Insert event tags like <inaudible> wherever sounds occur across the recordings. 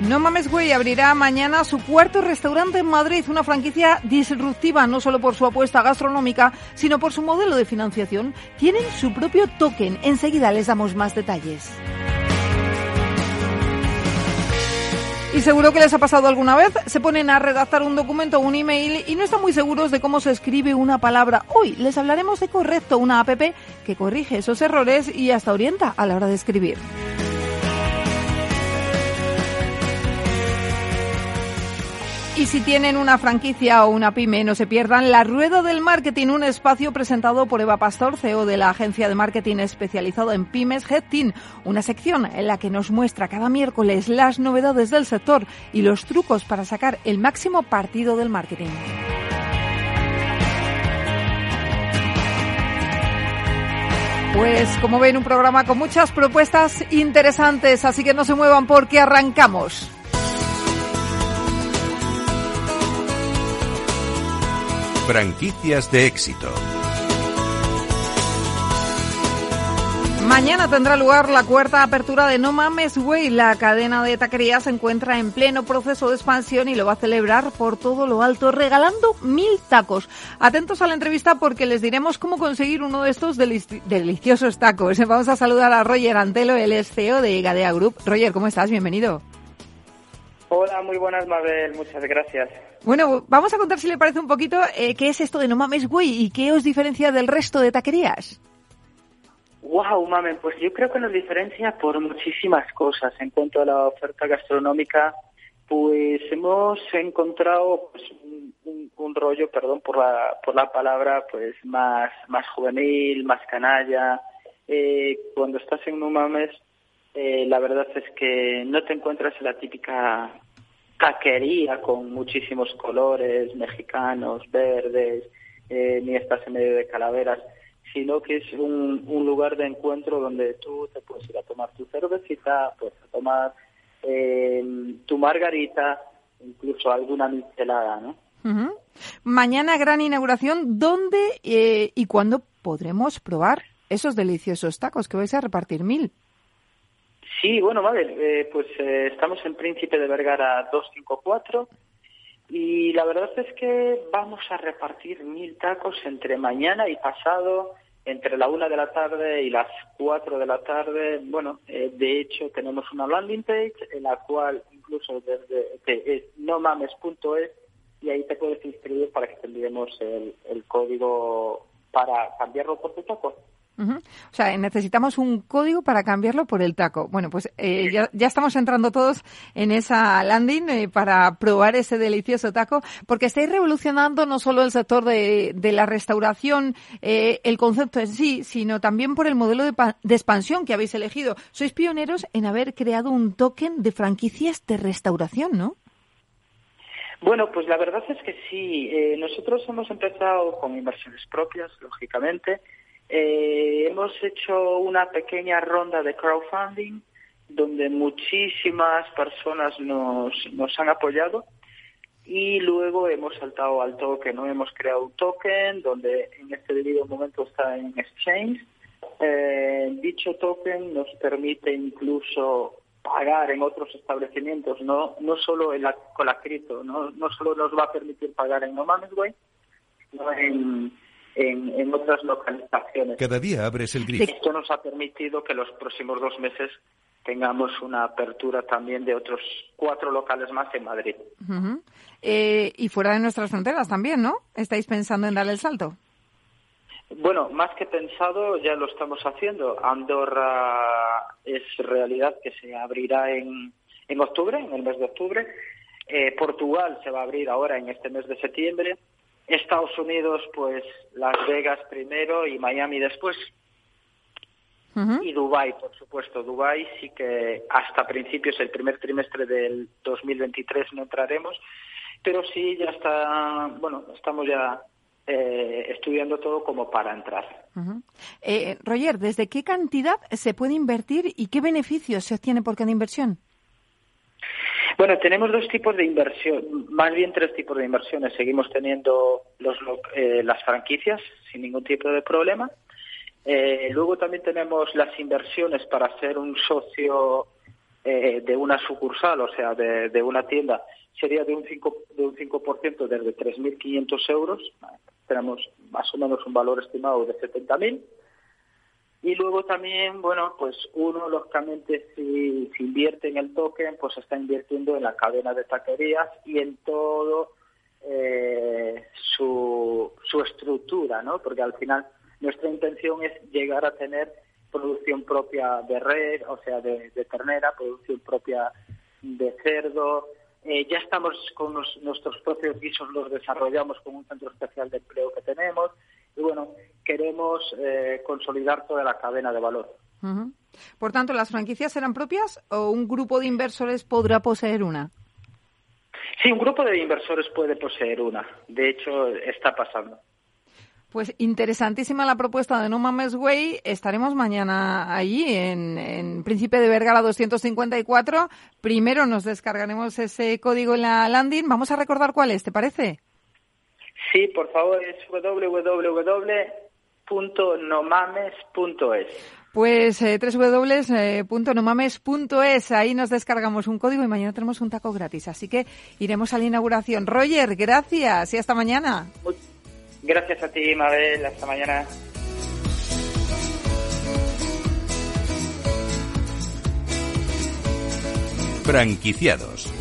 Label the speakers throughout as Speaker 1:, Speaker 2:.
Speaker 1: No Mames Güey abrirá mañana su cuarto restaurante en Madrid, una franquicia disruptiva no solo por su apuesta gastronómica, sino por su modelo de financiación. Tienen su propio token. Enseguida les damos más detalles. Y seguro que les ha pasado alguna vez, se ponen a redactar un documento o un email y no están muy seguros de cómo se escribe una palabra. Hoy les hablaremos de Correcto, una app que corrige esos errores y hasta orienta a la hora de escribir. Y si tienen una franquicia o una pyme, no se pierdan La Rueda del Marketing, un espacio presentado por Eva Pastor, CEO de la agencia de marketing especializado en pymes Headteam, una sección en la que nos muestra cada miércoles las novedades del sector y los trucos para sacar el máximo partido del marketing. Pues como ven, un programa con muchas propuestas interesantes, así que no se muevan porque arrancamos.
Speaker 2: Franquicias de éxito.
Speaker 1: Mañana tendrá lugar la cuarta apertura de No Mames Way. La cadena de taquerías se encuentra en pleno proceso de expansión y lo va a celebrar por todo lo alto, regalando mil tacos. Atentos a la entrevista porque les diremos cómo conseguir uno de estos deliciosos tacos. Vamos a saludar a Roger Antelo, el CEO de Gadea Group. Roger, ¿cómo estás? Bienvenido.
Speaker 3: Hola, muy buenas, Mabel. Muchas gracias.
Speaker 1: Bueno, vamos a contar si le parece un poquito eh, qué es esto de No Mames Güey y qué os diferencia del resto de taquerías.
Speaker 3: Wow, mamen, pues yo creo que nos diferencia por muchísimas cosas. En cuanto a la oferta gastronómica, pues hemos encontrado pues, un, rollo, perdón por la, por la palabra, pues más, más juvenil, más canalla. Eh, cuando estás en No Mames, eh, la verdad es que no te encuentras en la típica taquería con muchísimos colores mexicanos, verdes, eh, ni estás en medio de calaveras, sino que es un, lugar de encuentro donde tú te puedes ir a tomar tu cervecita, puedes tomar eh, tu margarita, incluso alguna michelada, ¿no?
Speaker 1: Mañana gran inauguración, ¿dónde eh, y cuándo podremos probar esos deliciosos tacos que vais a repartir mil?
Speaker 3: Sí, bueno, vale, eh, pues eh, estamos en Príncipe de Vergara 254 y la verdad es que vamos a repartir mil tacos entre mañana y pasado, entre la una de la tarde y las cuatro de la tarde. Bueno, eh, de hecho tenemos una landing page en la cual incluso desde que es nomames.es y ahí te puedes inscribir para que te enviemos el, el código para cambiarlo por tu taco.
Speaker 1: O sea, necesitamos un código para cambiarlo por el taco. Bueno, pues eh, ya, ya, estamos entrando todos en esa landing eh, para probar ese delicioso taco, porque estáis revolucionando no solo el sector de, de la restauración, eh, el concepto en sí, sino también por el modelo de, de, expansión que habéis elegido. Sois pioneros en haber creado un token de franquicias de restauración, ¿no?
Speaker 3: Bueno, pues la verdad es que sí. nosotros hemos empezado con inversiones propias, lógicamente. Eh, hemos hecho una pequeña ronda de crowdfunding donde muchísimas personas nos, nos han apoyado y luego hemos saltado al token, ¿no? Hemos creado un token donde en este debido momento está en exchange. Eh, dicho token nos permite incluso pagar en otros establecimientos, no no solo en la, con la cripto, no, no solo nos va a permitir pagar en No Man's Way, sino en, en, otras localizaciones.
Speaker 2: Cada día abres el grifo.
Speaker 3: Esto nos ha permitido que los próximos dos meses tengamos una apertura también de otros cuatro locales más en Madrid.
Speaker 1: Eh, y fuera de nuestras fronteras también, ¿no? ¿Estáis pensando en dar el salto?
Speaker 3: Bueno, más que pensado, ya lo estamos haciendo. Andorra es realidad que se abrirá en, en octubre, en el mes de octubre. Eh, Portugal se va a abrir ahora en este mes de septiembre. Estados Unidos, pues Las Vegas primero y Miami después. y Dubai, por supuesto. Dubai sí que hasta principios, el primer trimestre del 2023 no entraremos, pero sí ya está, bueno, estamos ya eh, estudiando todo como para entrar.
Speaker 1: eh, Roger, ¿desde qué cantidad se puede invertir y qué beneficios se obtiene por cada inversión?
Speaker 3: Bueno, tenemos dos tipos de inversión, más bien tres tipos de inversiones. Seguimos teniendo los, eh, las franquicias sin ningún tipo de problema. Eh, luego también tenemos las inversiones para ser un socio eh, de una sucursal, o sea, de, una tienda, sería de un 5%, de un 5% desde 3.500 euros. Tenemos más o menos un valor estimado de 70.000. Y luego también, bueno, pues uno, lógicamente, si, si invierte en el token, pues está invirtiendo en la cadena de taquerías y en todo eh, su, su estructura, ¿no? Porque al final nuestra intención es llegar a tener producción propia de red, o sea, de, ternera, producción propia de cerdo. Eh, ya estamos con los, nuestros propios guisos, los desarrollamos con un centro especial de empleo que tenemos y bueno, queremos eh, consolidar toda la cadena de valor.
Speaker 1: Uh -huh. Por tanto, ¿las franquicias serán propias o un grupo de inversores podrá poseer una?
Speaker 3: Sí, un grupo de inversores puede poseer una. De hecho, está pasando.
Speaker 1: Pues interesantísima la propuesta de No Mames Way. Estaremos mañana allí en, en Príncipe de Vergara 254. Primero nos descargaremos ese código en la landing. Vamos a recordar cuál es, ¿te parece?
Speaker 3: Sí, por favor, es www.nomames.es.
Speaker 1: Pues eh, www.nomames.es, ahí nos descargamos un código y mañana tenemos un taco gratis. Así que iremos a la inauguración. Roger, gracias y hasta mañana.
Speaker 3: Gracias a ti, Mabel. Hasta mañana.
Speaker 2: Franquiciados.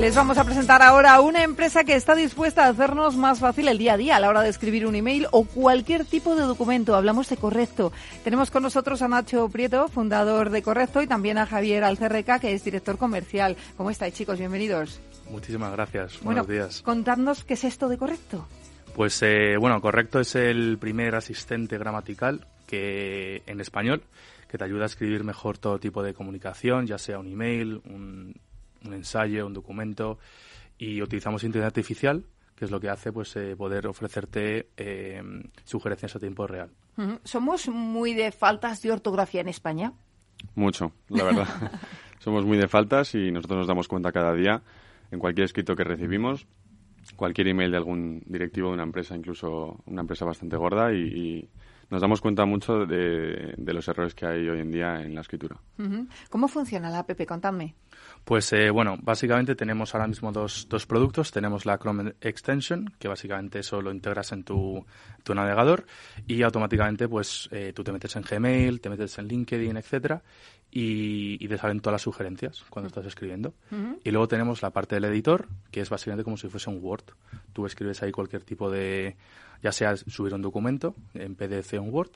Speaker 1: Les vamos a presentar ahora una empresa que está dispuesta a hacernos más fácil el día a día a la hora de escribir un email o cualquier tipo de documento. Hablamos de Correcto. Tenemos con nosotros a Nacho Prieto, fundador de Correcto, y también a Javier Alcerreca, que es director comercial. ¿Cómo estáis, chicos? Bienvenidos.
Speaker 4: Muchísimas gracias.
Speaker 1: Bueno,
Speaker 4: Buenos días.
Speaker 1: Contadnos qué es esto de Correcto.
Speaker 4: Pues eh, bueno, Correcto es el primer asistente gramatical que en español que te ayuda a escribir mejor todo tipo de comunicación, ya sea un email, un, un ensayo, un documento, y utilizamos inteligencia artificial, que es lo que hace pues eh, poder ofrecerte eh, sugerencias a tiempo real.
Speaker 1: ¿Somos muy de faltas de ortografía en España?
Speaker 5: Mucho, la verdad. <laughs> Somos muy de faltas y nosotros nos damos cuenta cada día en cualquier escrito que recibimos, cualquier email de algún directivo de una empresa, incluso una empresa bastante gorda, y, y nos damos cuenta mucho de, de, los errores que hay hoy en día en la escritura.
Speaker 1: ¿Cómo funciona la app? Contadme.
Speaker 4: Pues eh, bueno, básicamente tenemos ahora mismo dos, dos, productos. Tenemos la Chrome Extension, que básicamente eso lo integras en tu, tu navegador y automáticamente pues eh, tú te metes en Gmail, te metes en LinkedIn, etcétera, y, y te salen todas las sugerencias cuando estás escribiendo. Uh -huh. Y luego tenemos la parte del editor, que es básicamente como si fuese un Word. Tú escribes ahí cualquier tipo de, ya sea subir un documento en PDF o en Word,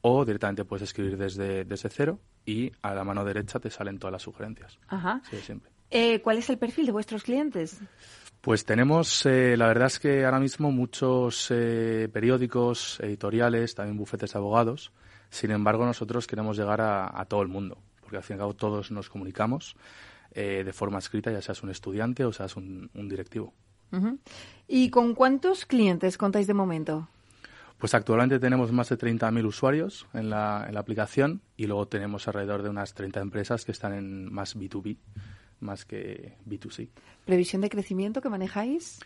Speaker 4: o directamente puedes escribir desde, desde cero y a la mano derecha te salen todas las sugerencias.
Speaker 1: Ajá.
Speaker 4: Sí, siempre.
Speaker 1: Eh, ¿Cuál es el perfil de vuestros clientes?
Speaker 4: Pues tenemos, eh, la verdad es que ahora mismo muchos eh, periódicos, editoriales, también bufetes de abogados. Sin embargo, nosotros queremos llegar a, a todo el mundo, porque al fin y al cabo todos nos comunicamos eh, de forma escrita, ya seas un estudiante o seas un, un directivo.
Speaker 1: Uh -huh. ¿Y con cuántos clientes contáis de momento?
Speaker 4: Pues actualmente tenemos más de 30.000 usuarios en la, en la, aplicación y luego tenemos alrededor de unas 30 empresas que están en más B2B, más que B2C.
Speaker 1: ¿Previsión de crecimiento que manejáis?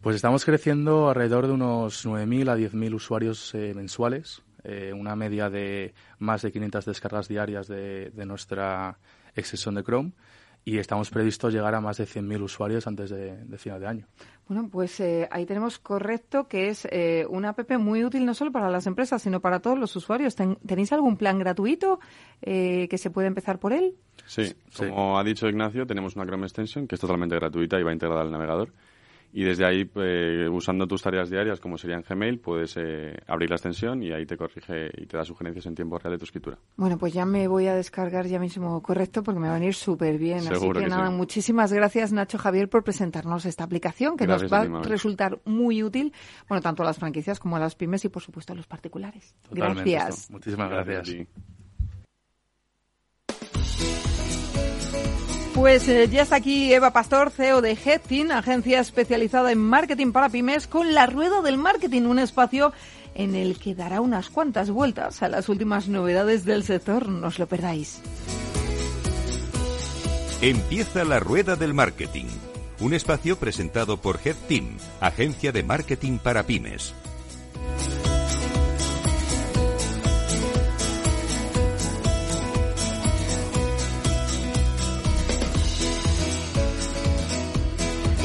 Speaker 4: Pues estamos creciendo alrededor de unos 9.000 a 10.000 usuarios eh, mensuales, eh, una media de más de 500 descargas diarias de, de nuestra extensión de Chrome y estamos previstos llegar a más de 100.000 usuarios antes de, de, final de año.
Speaker 1: Bueno, pues eh, ahí tenemos correcto que es eh, una app muy útil no solo para las empresas, sino para todos los usuarios. ¿Ten, ¿Tenéis algún plan gratuito eh, que se puede empezar por él?
Speaker 5: Sí, como sí. ha dicho Ignacio, tenemos una Chrome Extension que es totalmente gratuita y va integrada al navegador. Y desde ahí, pues, usando tus tareas diarias, como sería en Gmail, puedes eh, abrir la extensión y ahí te corrige y te da sugerencias en tiempo real de tu escritura.
Speaker 1: Bueno, pues ya me voy a descargar ya mismo correcto porque me va a venir súper bien.
Speaker 5: Así
Speaker 1: que, nada, muchísimas gracias Nacho Javier por presentarnos esta aplicación que nos va a resultar muy útil, bueno, tanto a las franquicias como a las pymes y por supuesto a los particulares. gracias.
Speaker 4: Muchísimas gracias.
Speaker 1: Pues eh, ya está aquí Eva Pastor, CEO de Headteam, agencia especializada en marketing para pymes, con la rueda del marketing, un espacio en el que dará unas cuantas vueltas a las últimas novedades del sector. No os lo perdáis.
Speaker 2: Empieza la rueda del marketing, un espacio presentado por Headteam, agencia de marketing para pymes.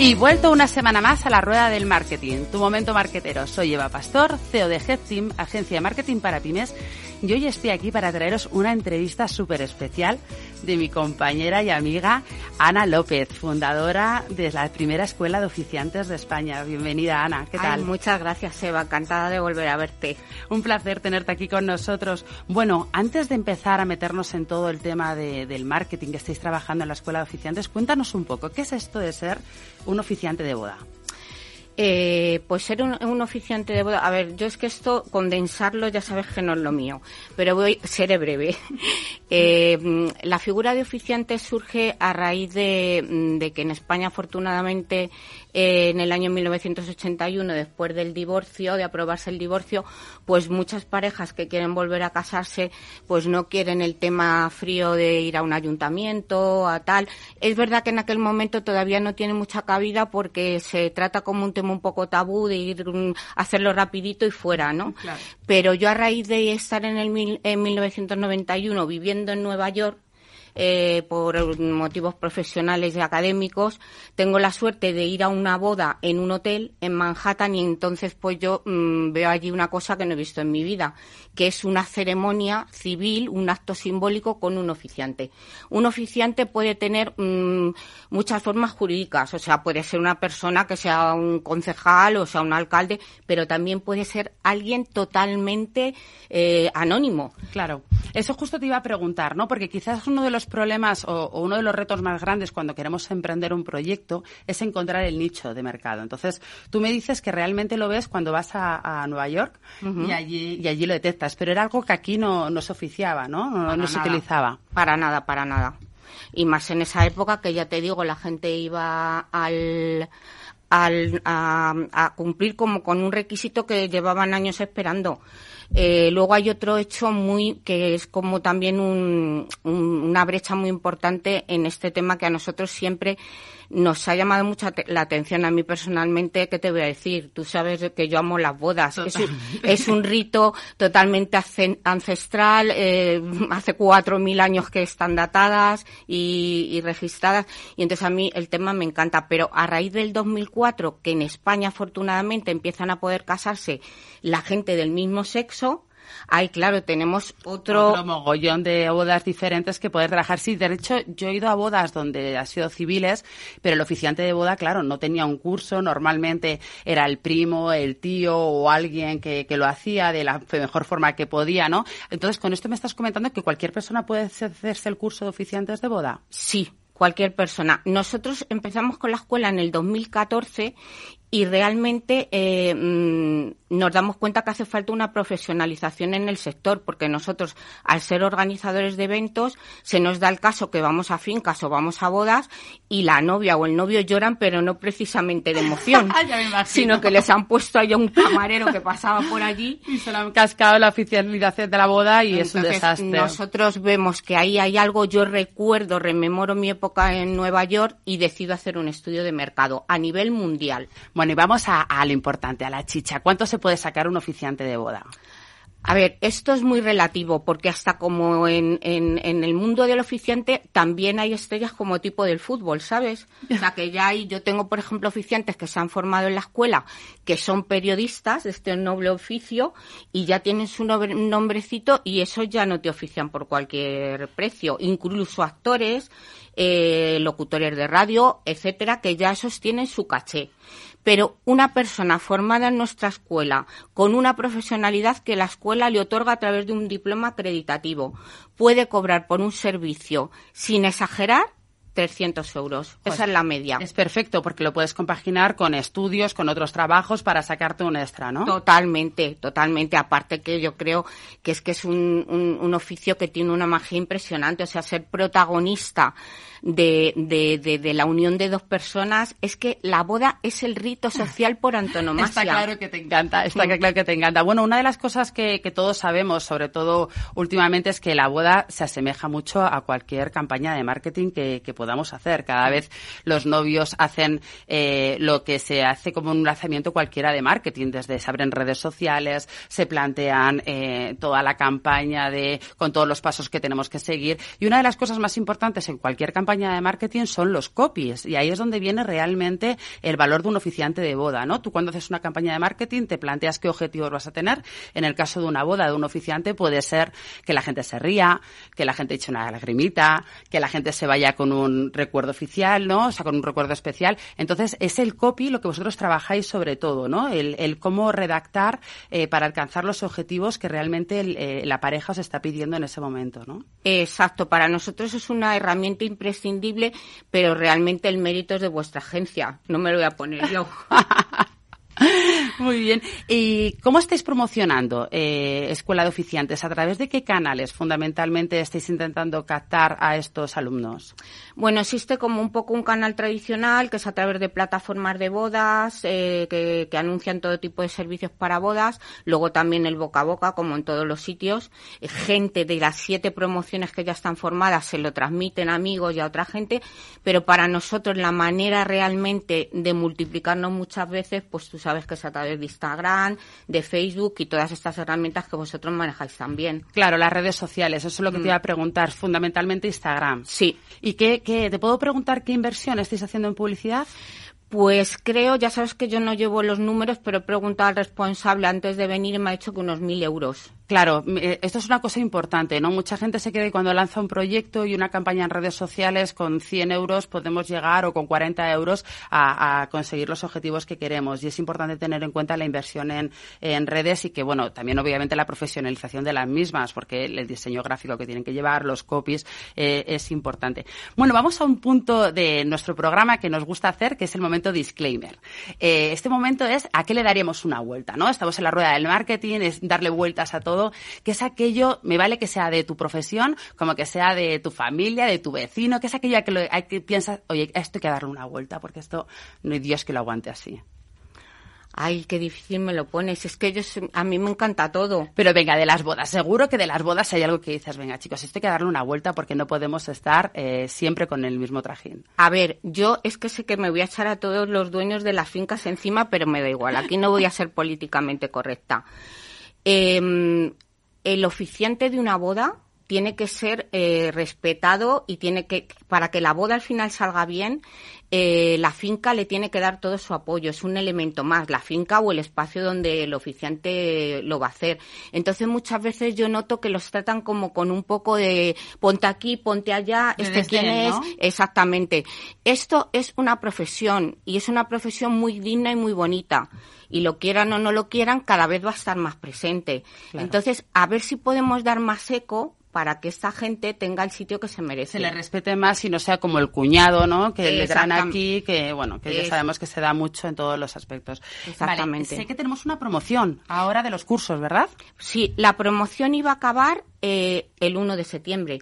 Speaker 6: Y vuelto una semana más a la rueda del marketing, tu momento marketero. Soy Eva Pastor, CEO de Head agencia de marketing para pymes, y hoy estoy aquí para traeros una entrevista súper especial de mi compañera y amiga Ana López, fundadora de la primera escuela de oficiantes de España. Bienvenida, Ana. ¿Qué tal?
Speaker 7: muchas gracias, Eva. Encantada de volver a verte.
Speaker 6: Un placer tenerte aquí con nosotros. Bueno, antes de empezar a meternos en todo el tema del marketing que estáis trabajando en la escuela de oficiantes, cuéntanos un poco, ¿qué es esto de ser un oficiante de boda?
Speaker 7: Eh, pues ser un, oficiante de boda. A ver, yo es que esto, condensarlo, ya sabes que no es lo mío, pero voy, seré breve. <laughs> eh, la figura de oficiante surge a raíz de que en España, afortunadamente, eh, en el año 1981, después del divorcio, de aprobarse el divorcio, pues muchas parejas que quieren volver a casarse, pues no quieren el tema frío de ir a un ayuntamiento, a tal. Es verdad que en aquel momento todavía no tiene mucha cabida porque se trata como un tema un poco tabú de ir mm, hacerlo rapidito y fuera, ¿no? Pero yo a raíz de estar en el en 1991 viviendo en Nueva York, eh, por motivos profesionales y académicos, tengo la suerte de ir a una boda en un hotel en Manhattan y entonces pues yo mm, veo allí una cosa que no he visto en mi vida, que es una ceremonia civil, un acto simbólico con un oficiante. Un oficiante puede tener mm, muchas formas jurídicas, o sea, puede ser una persona que sea un concejal o sea un alcalde, pero también puede ser alguien totalmente eh, anónimo.
Speaker 6: Claro, eso justo te iba a preguntar, ¿no? Porque quizás uno de los problemas o, uno de los retos más grandes cuando queremos emprender un proyecto es encontrar el nicho de mercado. Entonces, tú me dices que realmente lo ves cuando vas a, Nueva York y, allí, y allí lo detectas, pero era algo que aquí no, no se oficiaba, ¿no? No, se utilizaba.
Speaker 7: Para nada, para nada. Y más en esa época que ya te digo, la gente iba al al, a, cumplir como con un requisito que llevaban años esperando. Eh, luego hay otro hecho muy que es como también un, una brecha muy importante en este tema que a nosotros siempre nos ha llamado mucha la atención a mí personalmente, ¿qué te voy a decir? Tú sabes que yo amo las bodas. Es un, rito totalmente ancestral, eh, hace cuatro mil años que están datadas y, y, registradas. Y entonces a mí el tema me encanta. Pero a raíz del 2004, que en España afortunadamente empiezan a poder casarse la gente del mismo sexo, Ay, claro, tenemos otro...
Speaker 6: otro mogollón de bodas diferentes que poder trabajar. Sí, de hecho, yo he ido a bodas donde ha sido civiles, pero el oficiante de boda, claro, no tenía un curso. Normalmente era el primo, el tío o alguien que, que lo hacía de la mejor forma que podía, ¿no? Entonces, con esto me estás comentando que cualquier persona puede hacerse el curso de oficiantes de boda.
Speaker 7: Sí, cualquier persona. Nosotros empezamos con la escuela en el 2014 y realmente eh, mm, nos damos cuenta que hace falta una profesionalización en el sector, porque nosotros, al ser organizadores de eventos, se nos da el caso que vamos a fincas o vamos a bodas y la novia o el novio lloran, pero no precisamente de emoción, <laughs> sino que les han puesto ahí a un camarero que pasaba por allí. <laughs>
Speaker 6: Y se lo han cascado la oficialidad de la boda y es un desastre.
Speaker 7: Nosotros vemos que ahí hay algo, yo recuerdo, rememoro mi época en Nueva York y decido hacer un estudio de mercado a nivel mundial.
Speaker 6: Bueno, y vamos a, lo importante, a la chicha. ¿Cuánto se puede sacar un oficiante de boda?
Speaker 7: A ver, esto es muy relativo porque hasta como en, en, el mundo del oficiante también hay estrellas como tipo del fútbol, ¿sabes? O sea, que ya hay, yo tengo, por ejemplo, oficiantes que se han formado en la escuela, que son periodistas de este noble oficio y ya tienen su nombrecito y eso ya no te ofician por cualquier precio. Incluso actores, eh, locutores de radio, etcétera, que ya esos tienen su caché. pero una persona formada en nuestra escuela con una profesionalidad que la escuela le otorga a través de un diploma acreditativo puede cobrar por un servicio sin exagerar 300 euros.
Speaker 6: Pues
Speaker 7: Esa es la media.
Speaker 6: Es perfecto porque lo puedes compaginar con estudios, con otros trabajos para sacarte un extra, ¿no?
Speaker 7: Totalmente, totalmente. Aparte que yo creo que es que es un, un, un oficio que tiene una magia impresionante. O sea, ser protagonista de, de, de, de la unión de dos personas es que la boda es el rito social por antonomasia.
Speaker 6: Está claro que te encanta, está claro que te encanta. Bueno, una de las cosas que, que todos sabemos, sobre todo últimamente, es que la boda se asemeja mucho a cualquier campaña de marketing que, que podamos hacer. Cada vez los novios hacen eh, lo que se hace como un lanzamiento cualquiera de marketing, desde se abren redes sociales, se plantean eh, toda la campaña de con todos los pasos que tenemos que seguir. Y una de las cosas más importantes en cualquier campaña de marketing son los copies y ahí es donde viene realmente el valor de un oficiante de boda, ¿no? Tú cuando haces una campaña de marketing te planteas qué objetivos vas a tener. En el caso de una boda de un oficiante puede ser que la gente se ría, que la gente eche una lagrimita, que la gente se vaya con un recuerdo oficial, ¿no? O sea, con un recuerdo especial. Entonces es el copy lo que vosotros trabajáis sobre todo, ¿no? El, el cómo redactar eh, para alcanzar los objetivos que realmente eh, la pareja os está pidiendo en ese momento, ¿no?
Speaker 7: Exacto. Para nosotros es una herramienta imprescindible imprescindible, pero realmente el mérito es de vuestra agencia. No me lo voy a poner yo. <laughs>
Speaker 6: Muy bien. ¿Y cómo estáis promocionando eh, Escuela de Oficiantes? ¿A través de qué canales fundamentalmente estáis intentando captar a estos alumnos?
Speaker 7: Bueno, existe como un poco un canal tradicional que es a través de plataformas de bodas eh, que, anuncian todo tipo de servicios para bodas. Luego también el boca a boca, como en todos los sitios. Eh, gente de las siete promociones que ya están formadas se lo transmiten a amigos y a otra gente. Pero para nosotros la manera realmente de multiplicarnos muchas veces, pues tú sabes que es a través de Instagram, de Facebook y todas estas herramientas que vosotros manejáis también.
Speaker 6: Claro, las redes sociales, eso es lo que mm. te iba a preguntar, fundamentalmente Instagram.
Speaker 7: Sí.
Speaker 6: ¿Y qué, qué, te puedo preguntar qué inversión estáis haciendo en publicidad?
Speaker 7: Pues creo, ya sabes que yo no llevo los números, pero he preguntado al responsable antes de venir y me ha dicho que unos mil euros.
Speaker 6: Claro, eh, esto es una cosa importante, ¿no? Mucha gente se cree que cuando lanza un proyecto y una campaña en redes sociales con 100 euros podemos llegar o con 40 euros a, conseguir los objetivos que queremos. Y es importante tener en cuenta la inversión en, en, redes y que, bueno, también obviamente la profesionalización de las mismas, porque el diseño gráfico que tienen que llevar, los copies, eh, es importante. Bueno, vamos a un punto de nuestro programa que nos gusta hacer, que es el momento disclaimer. Eh, este momento es a qué le daríamos una vuelta, ¿no? Estamos en la rueda del marketing, es darle vueltas a todo que es aquello, me vale que sea de tu profesión, como que sea de tu familia, de tu vecino, que es aquello que, lo, que piensas, oye, esto hay que darle una vuelta, porque esto no hay Dios que lo aguante así.
Speaker 7: Ay, qué difícil me lo pones. Es que yo, a mí me encanta todo.
Speaker 6: Pero venga, de las bodas. Seguro que de las bodas hay algo que dices, venga, chicos, esto hay que darle una vuelta porque no podemos estar eh, siempre con el mismo trajín.
Speaker 7: A ver, yo es que sé que me voy a echar a todos los dueños de las fincas encima, pero me da igual. Aquí no voy a ser políticamente correcta. Eh, el oficiante de una boda tiene que ser eh, respetado y tiene que, para que la boda al final salga bien, eh, la finca le tiene que dar todo su apoyo. Es un elemento más, la finca o el espacio donde el oficiante lo va a hacer. Entonces muchas veces yo noto que los tratan como con un poco de ponte aquí, ponte allá, este quién es.
Speaker 6: ¿no?
Speaker 7: Exactamente. Esto es una profesión y es una profesión muy digna y muy bonita y lo quieran o no lo quieran, cada vez va a estar más presente.
Speaker 6: Claro.
Speaker 7: Entonces, a ver si podemos dar más eco para que esta gente tenga el sitio que se merece.
Speaker 6: Se le respete más y no sea como el cuñado, ¿no? Que le dan aquí, que bueno, que ya sabemos que se da mucho en todos los aspectos.
Speaker 7: Exactamente.
Speaker 6: Vale, sé que tenemos una promoción ahora de los cursos, ¿verdad?
Speaker 7: Sí, la promoción iba a acabar eh, el 1 de septiembre,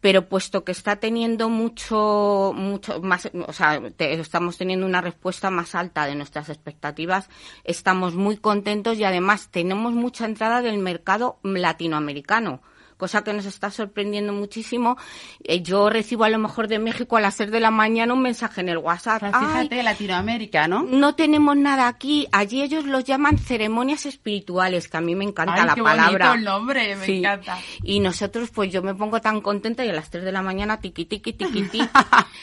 Speaker 7: pero puesto que está teniendo mucho, mucho más, o sea, te- estamos teniendo una respuesta más alta de nuestras expectativas, estamos muy contentos y además tenemos mucha entrada del mercado latinoamericano cosa que nos está sorprendiendo muchísimo. Eh, yo recibo a lo mejor de México a las 6 de la mañana un mensaje en el WhatsApp.
Speaker 6: O sea,
Speaker 7: "Ay,
Speaker 6: fíjate, Latinoamérica, ¿no?
Speaker 7: no tenemos nada aquí. Allí ellos los llaman ceremonias espirituales, que a mí me encanta
Speaker 6: Ay,
Speaker 7: la
Speaker 6: qué
Speaker 7: palabra.
Speaker 6: bonito el nombre, me
Speaker 7: Sí.
Speaker 6: encanta.
Speaker 7: Y nosotros, pues yo me pongo tan contenta y a las 3 de la mañana tiqui tiqui tiqui tiqui. <laughs>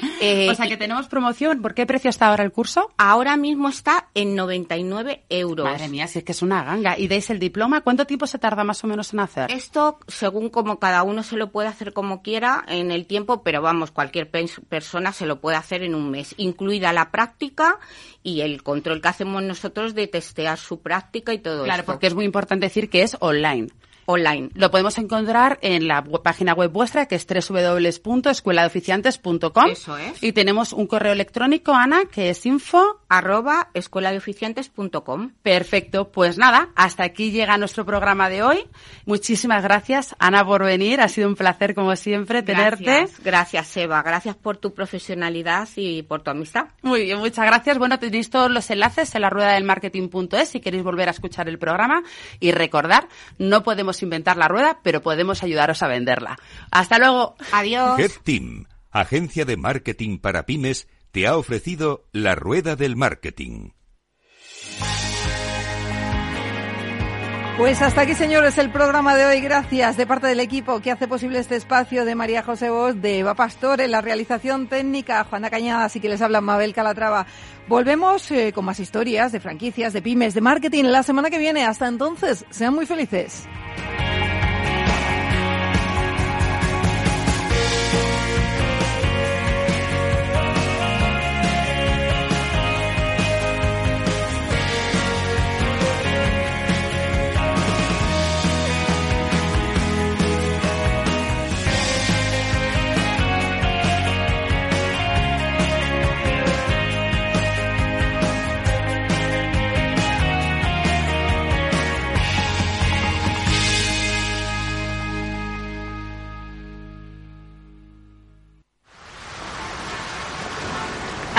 Speaker 7: <laughs> Eh,
Speaker 6: o sea que tenemos promoción. ¿Por qué precio está ahora el curso?
Speaker 7: Ahora mismo está en 99 euros.
Speaker 6: Madre mía, si es que es una ganga. ¿Y dais el diploma? ¿Cuánto tiempo se tarda más o menos en hacer?
Speaker 7: Esto, según según como cada uno se lo puede hacer como quiera en el tiempo, pero vamos, cualquier persona se lo puede hacer en un mes, incluida la práctica y el control que hacemos nosotros de testear su práctica y todo
Speaker 6: eso. Claro,
Speaker 7: esto.
Speaker 6: porque es muy importante decir que es online
Speaker 7: online.
Speaker 6: Lo podemos encontrar en la página web vuestra, que es www.escueladeoficiantes.com.
Speaker 7: Eso es.
Speaker 6: Y tenemos un correo electrónico, Ana, que es info
Speaker 7: arroba escueladeoficiantes.com.
Speaker 6: Perfecto. Pues nada, hasta aquí llega nuestro programa de hoy. Muchísimas gracias, Ana, por venir. Ha sido un placer, como siempre, tenerte.
Speaker 7: Gracias, gracias Eva. Gracias por tu profesionalidad y por tu amistad.
Speaker 6: Muy bien, muchas gracias. Bueno, tenéis todos los enlaces en la rueda del marketing.es si queréis volver a escuchar el programa. Y recordar, no podemos inventar la rueda, pero podemos ayudaros a venderla. Hasta luego.
Speaker 7: Adiós.
Speaker 2: Team, agencia de marketing para pymes, te ha ofrecido la rueda del marketing.
Speaker 1: Pues hasta aquí, señores, el programa de hoy. Gracias de parte del equipo que hace posible este espacio de María José Vos, de Eva Pastor, en la realización técnica, Juana Cañada, así que les habla Mabel Calatrava. Volvemos eh, con más historias de franquicias, de pymes, de marketing la semana que viene. Hasta entonces, sean muy felices.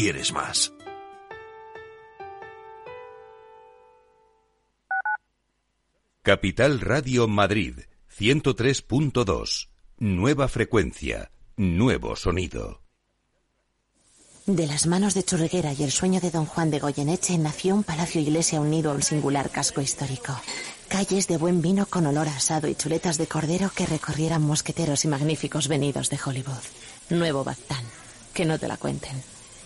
Speaker 8: ¿Quieres más?
Speaker 2: Capital Radio Madrid 103.2. Nueva frecuencia, nuevo sonido.
Speaker 9: De las manos de Churreguera y el sueño de don Juan de Goyeneche nació un palacio iglesia unido a un singular casco histórico. Calles de buen vino con olor a asado y chuletas de cordero que recorrieran mosqueteros y magníficos venidos de Hollywood. Nuevo Baztán. Que no te la cuenten.